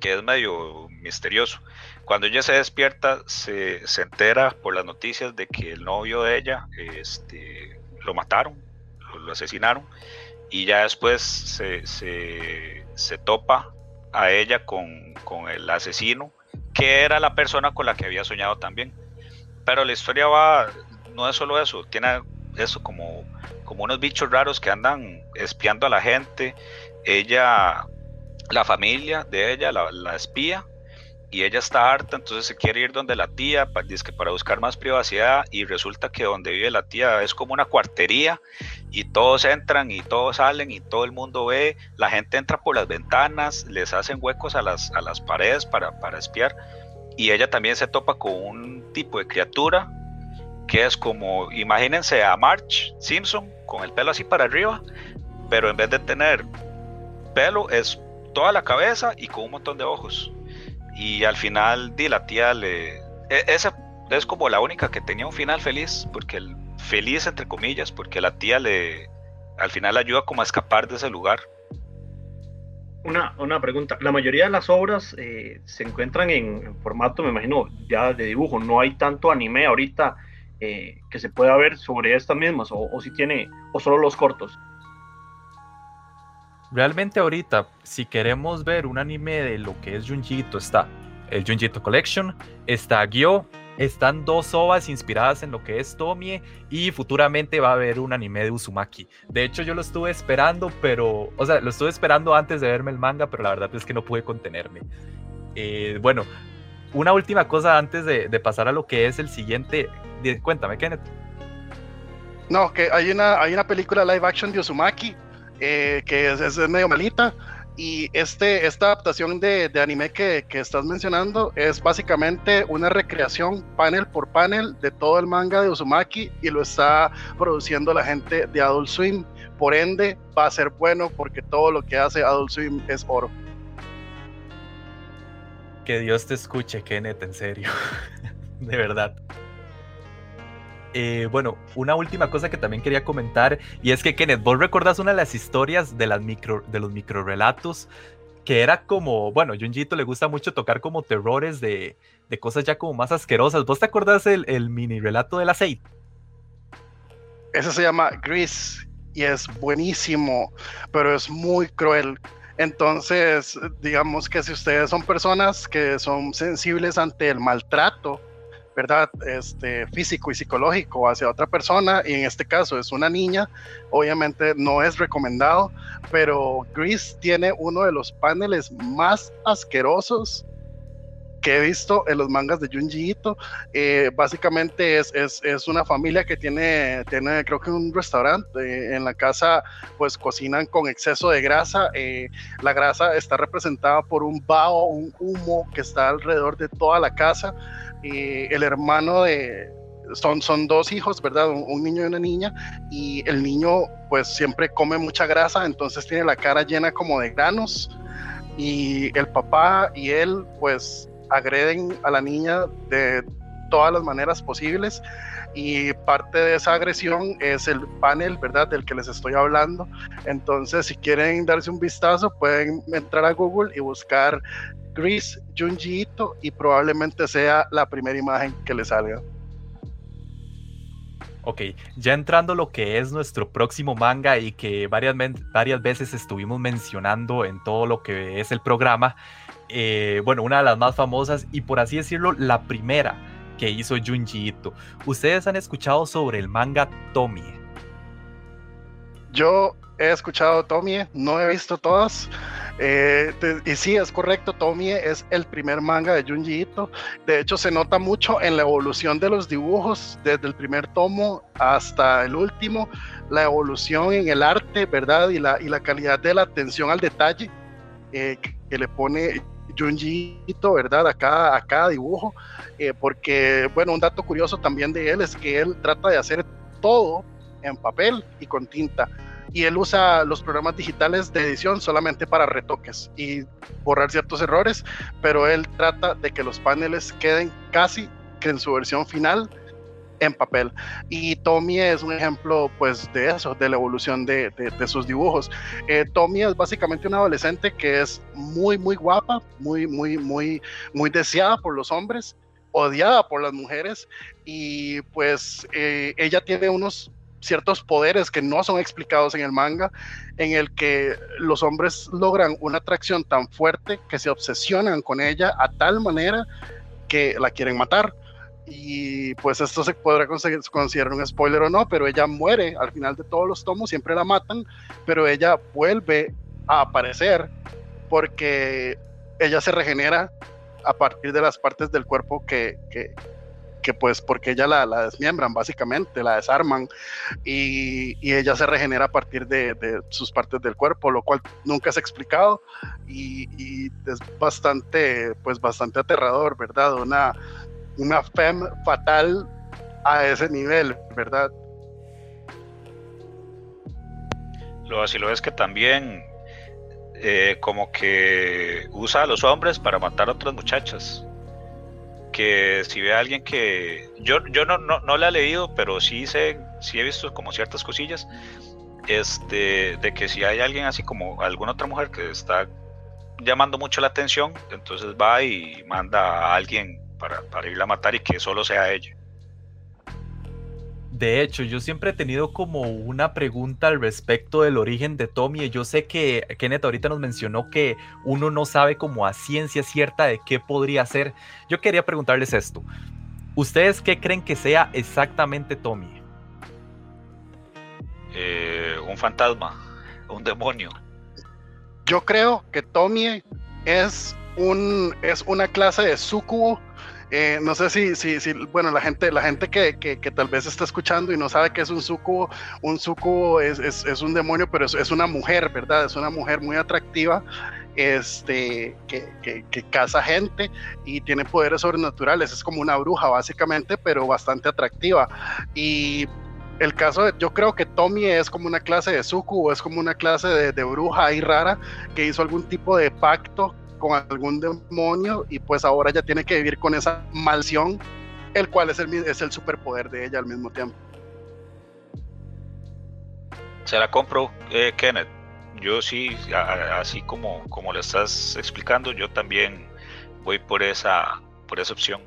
que es medio misterioso. Cuando ella se despierta, se, se entera por las noticias de que el novio de ella este, lo mataron lo asesinaron y ya después se, se, topa a ella con, con, el asesino, que era la persona con la que había soñado también. Pero la historia va, no es solo eso, tiene eso como, como unos bichos raros que andan espiando a la gente. Ella, la familia de ella la, la espía y ella está harta, entonces se quiere ir donde la tía, para buscar más privacidad y resulta que donde vive la tía es como una cuartería y todos entran y todos salen y todo el mundo ve, la gente entra por las ventanas, les hacen huecos a las, a las paredes para, para espiar y ella también se topa con un tipo de criatura que es como, imagínense a March Simpson con el pelo así para arriba, pero en vez de tener pelo es toda la cabeza y con un montón de ojos y al final di la tía le e, esa es como la única que tenía un final feliz porque el feliz entre comillas porque la tía le al final ayuda como a escapar de ese lugar. Una, una pregunta. La mayoría de las obras eh, se encuentran en, formato me imagino ya de dibujo. No hay tanto anime ahorita eh, que se pueda ver sobre estas mismas o, o si tiene o solo los cortos Realmente ahorita, si queremos ver un anime de lo que es Junjito, está el Junjito Collection, está Gyo, están dos ovas inspiradas en lo que es Tomie y futuramente va a haber un anime de Uzumaki. De hecho, yo lo estuve esperando, pero, o sea, lo estuve esperando antes de verme el manga, pero la verdad es que no pude contenerme. Eh, bueno, una última cosa antes de, pasar a lo que es el siguiente. Cuéntame, Kenneth. No, que hay una, hay una película live action de Uzumaki eh, que es, medio malita. Y este, esta adaptación de, anime que, estás mencionando es básicamente una recreación panel por panel de todo el manga de Uzumaki y lo está produciendo la gente de Adult Swim. Por ende, va a ser bueno porque todo lo que hace Adult Swim es oro. Que Dios te escuche, Kenneth, en serio. *laughs* de verdad. Eh, bueno, una última cosa que también quería comentar, y es que Kenneth, vos recordás una de las historias de, los microrelatos que era como, bueno, Junjito le gusta mucho tocar como terrores de, de cosas ya como más asquerosas. ¿Vos te acordás el, mini relato del aceite? Ese se llama Grease y es buenísimo, pero es muy cruel. Entonces, digamos que si ustedes son personas que son sensibles ante el maltrato, ¿verdad? Este, físico y psicológico hacia otra persona, y en este caso es una niña, obviamente no es recomendado, pero Grease tiene uno de los paneles más asquerosos que he visto en los mangas de Junji Ito. Eh, básicamente es, es, una familia que tiene, tiene, creo que un restaurante. en la casa, pues cocinan con exceso de grasa. Eh, la grasa está representada por un vaho, un humo que está alrededor de toda la casa y el hermano de, son, son dos hijos, ¿verdad? Un, niño y una niña, y el niño pues siempre come mucha grasa, entonces tiene la cara llena como de granos, y el papá y él pues agreden a la niña de todas las maneras posibles. y parte de esa agresión es el panel, ¿verdad? Del que les estoy hablando. Entonces, si quieren darse un vistazo, pueden entrar a Google y buscar Gris Junji Ito y probablemente sea la primera imagen que les salga. Ok, ya entrando lo que es nuestro próximo manga y que varias, varias veces estuvimos mencionando en todo lo que es el programa, eh, bueno, una de las más famosas y por así decirlo, la primera que hizo Junji Ito. ¿Ustedes han escuchado sobre el manga Tomie? Yo he escuchado Tomie, no he visto todas. Eh, y sí, es correcto, Tomie es el primer manga de Junji Ito. De hecho, se nota mucho en la evolución de los dibujos, desde el primer tomo hasta el último, la evolución en el arte, ¿verdad? Y la, calidad de la atención al detalle eh, que le pone Junji Ito, ¿verdad? A cada dibujo. Eh, porque, bueno, un dato curioso también de él es que él trata de hacer todo en papel y con tinta. Y él usa los programas digitales de edición solamente para retoques y borrar ciertos errores, pero él trata de que los paneles queden casi que en su versión final en papel. Y Tommy es un ejemplo pues de eso, de la evolución de, sus dibujos. Eh, Tommy es básicamente una adolescente que es muy, muy guapa, muy, muy, muy, muy deseada por los hombres, odiada por las mujeres y pues eh, ella tiene unos ciertos poderes que no son explicados en el manga, en el que los hombres logran una atracción tan fuerte que se obsesionan con ella a tal manera que la quieren matar. Y pues esto se podrá considerar un spoiler o no, pero ella muere al final de todos los tomos, siempre la matan, pero ella vuelve a aparecer porque ella se regenera a partir de las partes del cuerpo que, que, que pues porque ella la, la, desmiembran básicamente, la desarman y, y ella se regenera a partir de, de, sus partes del cuerpo, lo cual nunca se ha explicado y, es bastante, pues bastante aterrador, ¿verdad? Una, una fem fatal a ese nivel, ¿verdad? Lo así lo es que también eh, como que usa a los hombres para matar a otras muchachas que si ve a alguien que yo, yo no, no, no la he leído, pero sí sé, sí he visto como ciertas cosillas, este, de que si hay alguien así como alguna otra mujer que está llamando mucho la atención, entonces va y manda a alguien para, para irla a matar y que solo sea ella. De hecho, yo siempre he tenido como una pregunta al respecto del origen de Tommy. Yo sé que Kenneth ahorita nos mencionó que uno no sabe como a ciencia cierta de qué podría ser. Yo quería preguntarles esto. ¿Ustedes qué creen que sea exactamente Tommy? Eh, un fantasma, un demonio. Yo creo que Tommy es, un, es una clase de sucubo eh, no sé si, si, bueno, la gente, la gente que, que, tal vez está escuchando y no sabe que es un sucubo, un sucubo es, es, un demonio, pero es, es, una mujer, ¿verdad? Es una mujer muy atractiva, este, que, que, que caza gente y tiene poderes sobrenaturales, es como una bruja básicamente, pero bastante atractiva. Y el caso de, yo creo que Tommy es como una clase de sucubo, es como una clase de, de bruja ahí rara que hizo algún tipo de pacto con algún demonio y pues ahora ya tiene que vivir con esa maldición, el cual es el, es el superpoder de ella al mismo tiempo. Se la compro, eh, Kenneth. Yo sí, así como, como le estás explicando, yo también voy por esa, por esa opción.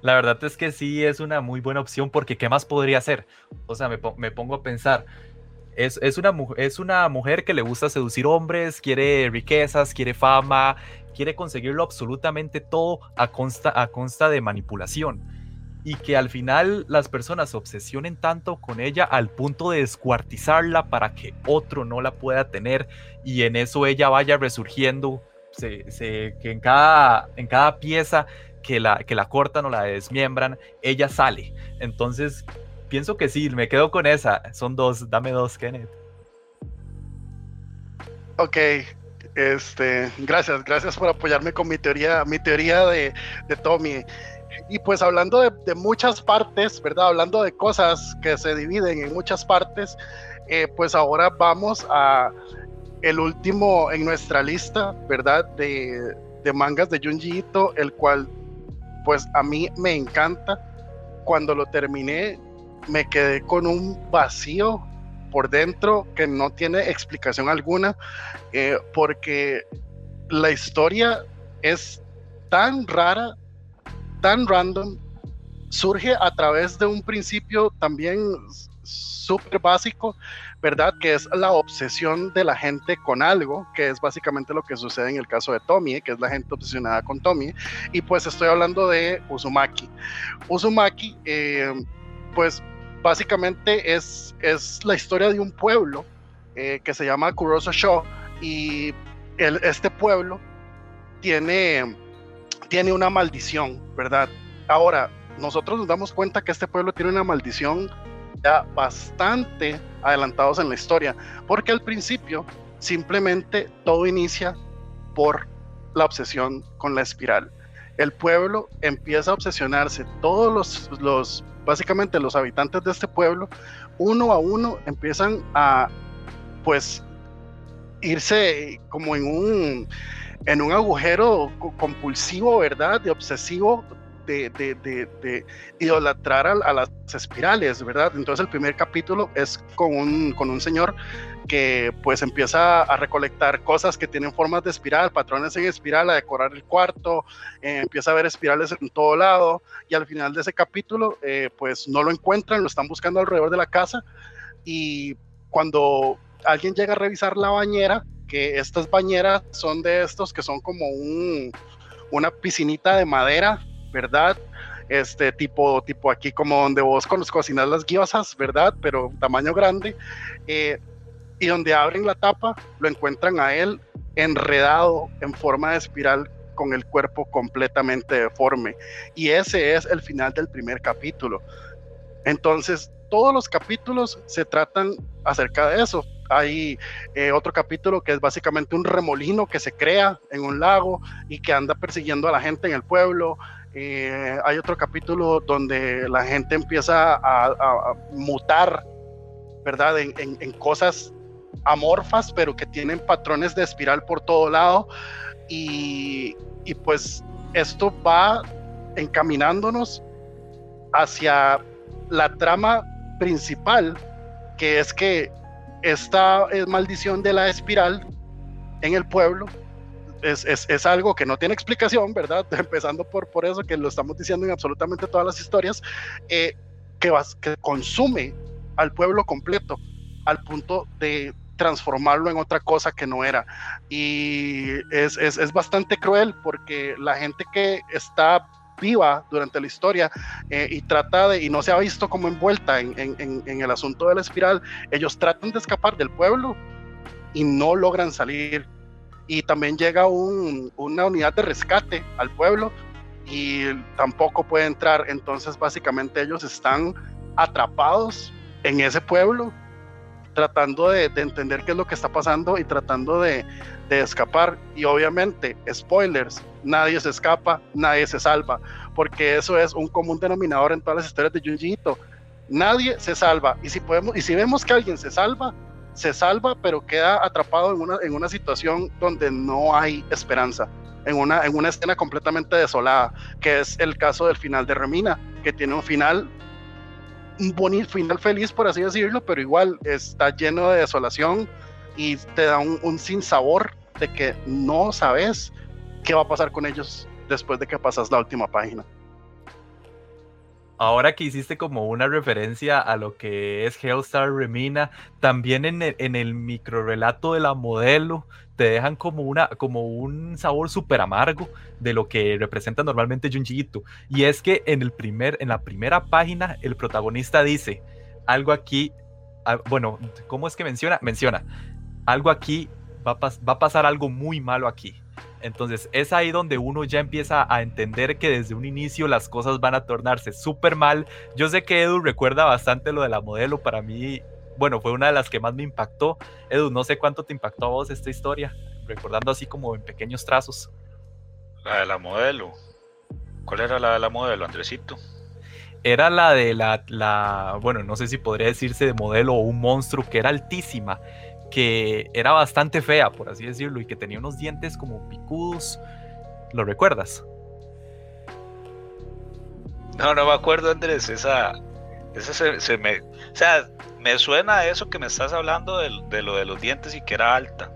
La verdad es que sí es una muy buena opción porque ¿qué más podría hacer? O sea, me, me pongo a pensar, es, una, es una mujer que le gusta seducir hombres, quiere riquezas, quiere fama, quiere conseguirlo absolutamente todo a consta, a consta de manipulación. Y que al final las personas se obsesionen tanto con ella al punto de descuartizarla para que otro no la pueda tener y en eso ella vaya resurgiendo, que en cada, en cada pieza que la, que la cortan o la desmiembran, ella sale. Entonces, pienso que sí, me quedo con esa. Son dos, dame dos, Kenneth. Ok, este, gracias, gracias por apoyarme con mi teoría, mi teoría de, de Tommy. Y pues hablando de, muchas partes, ¿verdad? Hablando de cosas que se dividen en muchas partes, eh, pues ahora vamos a el último en nuestra lista, ¿verdad? De, de mangas de Junji Ito, el cual pues a mí me encanta. Cuando lo terminé, me quedé con un vacío por dentro que no tiene explicación alguna, eh, porque la historia es tan rara, tan random, surge a través de un principio también súper básico, ¿verdad? Que es la obsesión de la gente con algo, que es básicamente lo que sucede en el caso de Tommy, que es la gente obsesionada con Tommy. Y pues estoy hablando de Uzumaki. Uzumaki, eh, pues básicamente es, es la historia de un pueblo eh, que se llama Kuroso Sho y este pueblo tiene, tiene una maldición, ¿verdad? Ahora, nosotros nos damos cuenta que este pueblo tiene una maldición ya bastante adelantados en la historia, porque al principio simplemente todo inicia por la obsesión con la espiral. El pueblo empieza a obsesionarse, todos los, los básicamente los habitantes de este pueblo, uno a uno empiezan a, pues, irse como en un, en un agujero compulsivo, ¿verdad? De obsesivo de, de, de, idolatrar a, las espirales, ¿verdad? Entonces el primer capítulo es con un, con un señor que pues empieza a recolectar cosas que tienen formas de espiral, patrones en espiral, a decorar el cuarto, eh, empieza a ver espirales en todo lado y al final de ese capítulo eh, pues no lo encuentran, lo están buscando alrededor de la casa y cuando alguien llega a revisar la bañera, que estas bañeras son de estos que son como un, una piscinita de madera ¿verdad? Este tipo, tipo aquí como donde vos con los cocinas las guiosas, ¿verdad? Pero tamaño grande. Eh, y donde abren la tapa, lo encuentran a él enredado en forma de espiral con el cuerpo completamente deforme. Y ese es el final del primer capítulo. Entonces, todos los capítulos se tratan acerca de eso. Hay eh, otro capítulo que es básicamente un remolino que se crea en un lago y que anda persiguiendo a la gente en el pueblo. Eh, hay otro capítulo donde la gente empieza a, mutar, ¿verdad? En, cosas amorfas, pero que tienen patrones de espiral por todo lado. Y, y pues esto va encaminándonos hacia la trama principal, que es que esta maldición de la espiral en el pueblo es, es, es, algo que no tiene explicación, ¿verdad? *laughs* Empezando por, por eso que lo estamos diciendo en absolutamente todas las historias, eh, que, que consume al pueblo completo al punto de transformarlo en otra cosa que no era. Y es, es, es bastante cruel porque la gente que está viva durante la historia eh, y trata y no se ha visto como envuelta en, en, en, el asunto de la espiral, ellos tratan de escapar del pueblo y no logran salir y también llega una unidad de rescate al pueblo y tampoco puede entrar. Entonces básicamente ellos están atrapados en ese pueblo tratando de, entender qué es lo que está pasando y tratando de, escapar. Y obviamente, spoilers, nadie se escapa, nadie se salva, porque eso es un común denominador en todas las historias de Junji Nadie se salva. Y si, podemos, y si vemos que alguien se salva, se salva, pero queda atrapado en una, en una situación donde no hay esperanza, en una, en una escena completamente desolada, que es el caso del final de Remina, que tiene un final, un bonito final feliz, por así decirlo, pero igual está lleno de desolación y te da un, un sinsabor de que no sabes qué va a pasar con ellos después de que pasas la última página ahora que hiciste como una referencia a lo que es Hellstar Remina, también en el, en el de la modelo te dejan como, una, como un sabor súper amargo de lo que representa normalmente Junji Y es que en, el primer, en la primera página el protagonista dice algo aquí, bueno, ¿cómo es que menciona? Menciona, algo aquí, va va a pasar algo muy malo aquí entonces es ahí donde uno ya empieza a entender que desde un inicio las cosas van a tornarse súper mal. Yo sé que Edu recuerda bastante lo de la modelo, para mí, bueno, fue una de las que más me impactó. Edu, no sé cuánto te impactó a vos esta historia, recordando así como en pequeños trazos. La de la modelo. ¿Cuál era la de la modelo, Andresito? Era la de la, la, bueno, no sé si podría decirse de modelo o un monstruo que era altísima que era bastante fea, por así decirlo, y que tenía unos dientes como picudos. ¿Lo recuerdas? No, no me acuerdo, Andrés. Esa, esa se, me. O sea, me suena eso que me estás hablando de, de, lo de los dientes y que era alta.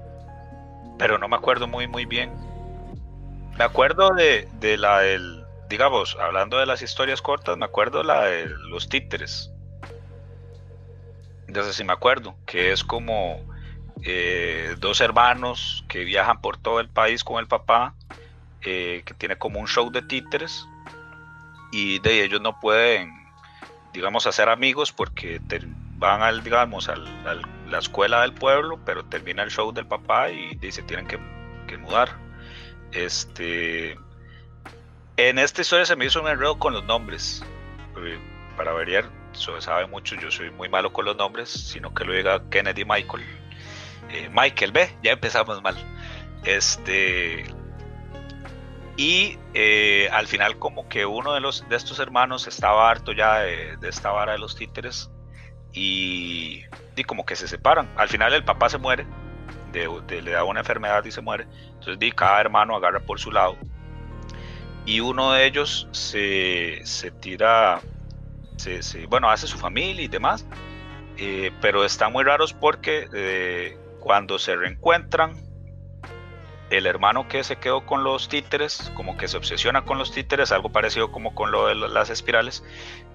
Pero no me acuerdo muy, muy bien. Me acuerdo de, de la del. Digamos, hablando de las historias cortas, me acuerdo la de los títeres. Entonces sí me acuerdo, que es como eh, dos hermanos que viajan por todo el país con el papá, eh, que tiene como un show de títeres y de ellos no pueden, digamos, hacer amigos porque van al, digamos, a la escuela del pueblo, pero termina el show del papá y dice tienen que, mudar. Este, en esta historia se me hizo un enredo con los nombres. Eh, para variar, sabe mucho, yo soy muy malo con los nombres, sino que lo diga Kennedy Michael. Eh, Michael, ve, ya empezamos mal. Este, y eh, al final como que uno de, los, de estos hermanos estaba harto ya de, esta vara de los títeres y, y, como que se separan. Al final el papá se muere, le da una enfermedad y se muere. Entonces di, cada hermano agarra por su lado. Y uno de ellos se, se tira, se, bueno, hace su familia y demás. Eh, pero están muy raros porque cuando se reencuentran, el hermano que se quedó con los títeres, como que se obsesiona con los títeres, algo parecido como con lo de las espirales,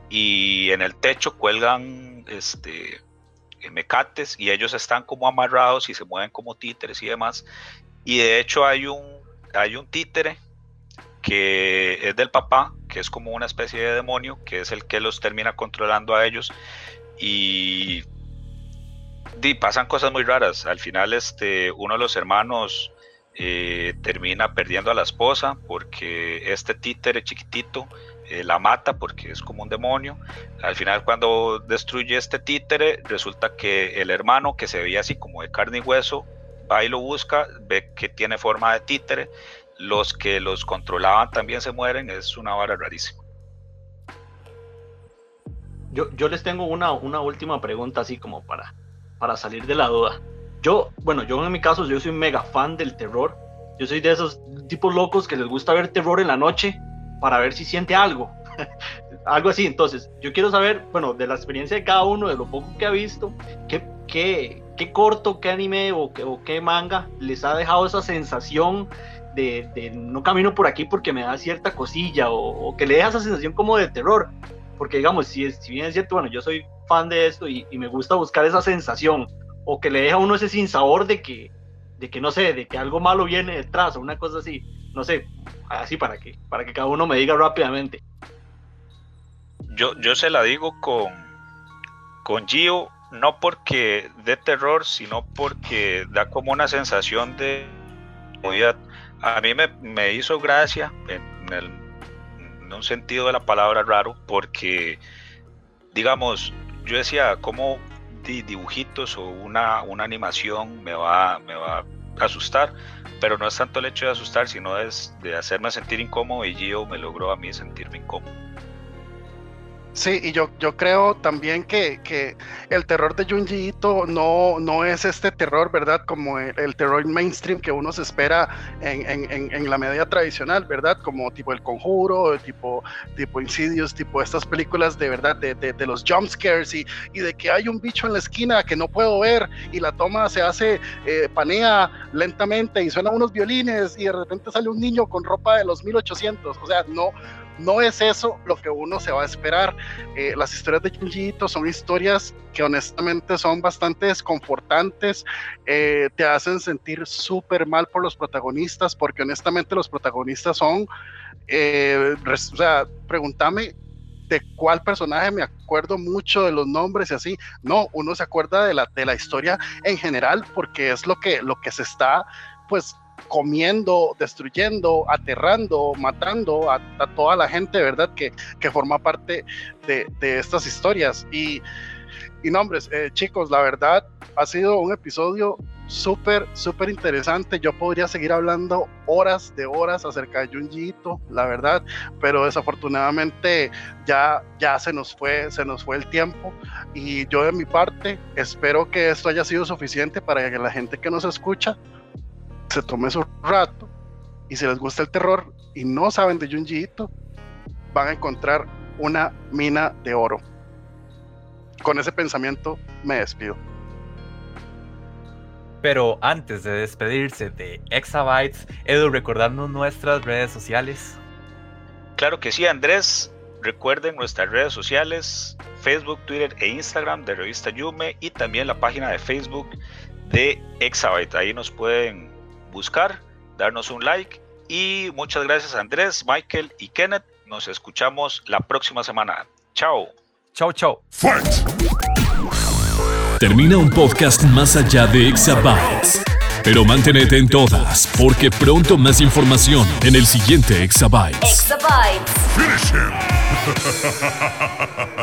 y en el techo cuelgan este, mecates y ellos están como amarrados y se mueven como títeres y demás. Y de hecho hay un, hay un títere que es del papá, que es como una especie de demonio, que es el que los termina controlando a ellos. Y, y pasan cosas muy raras. Al final este, uno de los hermanos eh, termina perdiendo a la esposa porque este títere chiquitito eh, la mata porque es como un demonio. Al final cuando destruye este títere resulta que el hermano que se veía así como de carne y hueso va y lo busca, ve que tiene forma de títere. Los que los controlaban también se mueren, es una vara rarísima. Yo, yo les tengo una, una última pregunta así como para, para salir de la duda. Yo, bueno, yo en mi caso, yo soy mega fan del terror. Yo soy de esos tipos locos que les gusta ver terror en la noche para ver si siente algo. *laughs* algo así. Entonces, yo quiero saber, bueno, de la experiencia de cada uno, de lo poco que ha visto, qué, qué, qué corto, qué anime o, qué manga les ha dejado esa sensación de, de, no camino por aquí porque me da cierta cosilla o, que le deja esa sensación como de terror. Porque digamos, si, si bien es cierto, bueno, yo soy fan de esto y, y me gusta buscar esa sensación o que le deja a uno ese sinsabor de que, de que no sé, de que algo malo viene detrás o una cosa así, no sé, así para que, para que cada uno me diga rápidamente. Yo, yo se la digo con, con Gio, no porque de terror, sino porque da como una sensación de A mí me, me hizo gracia en, el, en un sentido de la palabra raro, porque, digamos, yo decía, ¿cómo dibujitos o una, una animación me va, me va a asustar, pero no es tanto el hecho de asustar, sino es de hacerme sentir incómodo y Gio me logró a mí sentirme incómodo. Sí, y yo, yo creo también que, que el terror de Junji Ito no, no es este terror, ¿verdad? Como el, terror mainstream que uno se espera en, en, en, la media tradicional, ¿verdad? Como tipo El Conjuro, tipo, tipo Insidious, tipo estas películas de verdad, de, de, de los jump scares y, y, de que hay un bicho en la esquina que no puedo ver y la toma se hace, eh, panea lentamente y suenan unos violines y de repente sale un niño con ropa de los 1800. O sea, no, no es eso lo que uno se va a esperar. Eh, las historias de Junji son historias que honestamente son bastante desconfortantes, eh, te hacen sentir súper mal por los protagonistas, porque honestamente los protagonistas son, eh, o sea, pregúntame de cuál personaje me acuerdo mucho de los nombres y así. No, uno se acuerda de la, de la historia en general porque es lo que, lo que se está pues comiendo, destruyendo, aterrando, matando a, toda la gente, ¿verdad? Que, forma parte de, estas historias. Y, y nombres, eh, chicos, la verdad ha sido un episodio súper, súper interesante. Yo podría seguir hablando horas de horas acerca de Junji la verdad, pero desafortunadamente ya, ya se nos fue, se nos fue el tiempo. Y yo de mi parte espero que esto haya sido suficiente para que la gente que nos escucha se tome su rato y si les gusta el terror y no saben de Junji van a encontrar una mina de oro. Con ese pensamiento me despido. Pero antes de despedirse de Exabytes, Edu, recordarnos nuestras redes sociales. Claro que sí, Andrés. Recuerden nuestras redes sociales, Facebook, Twitter e Instagram de Revista Yume y también la página de Facebook de Exabyte. Ahí nos pueden buscar, darnos un like y muchas gracias Andrés, Michael y Kenneth. Nos escuchamos la próxima semana. Chao. Chao, chao. Termina un podcast más allá de Exabytes. Pero manténete en todas, porque pronto más información en el siguiente Exabytes. Exabytes. Finish him! *laughs*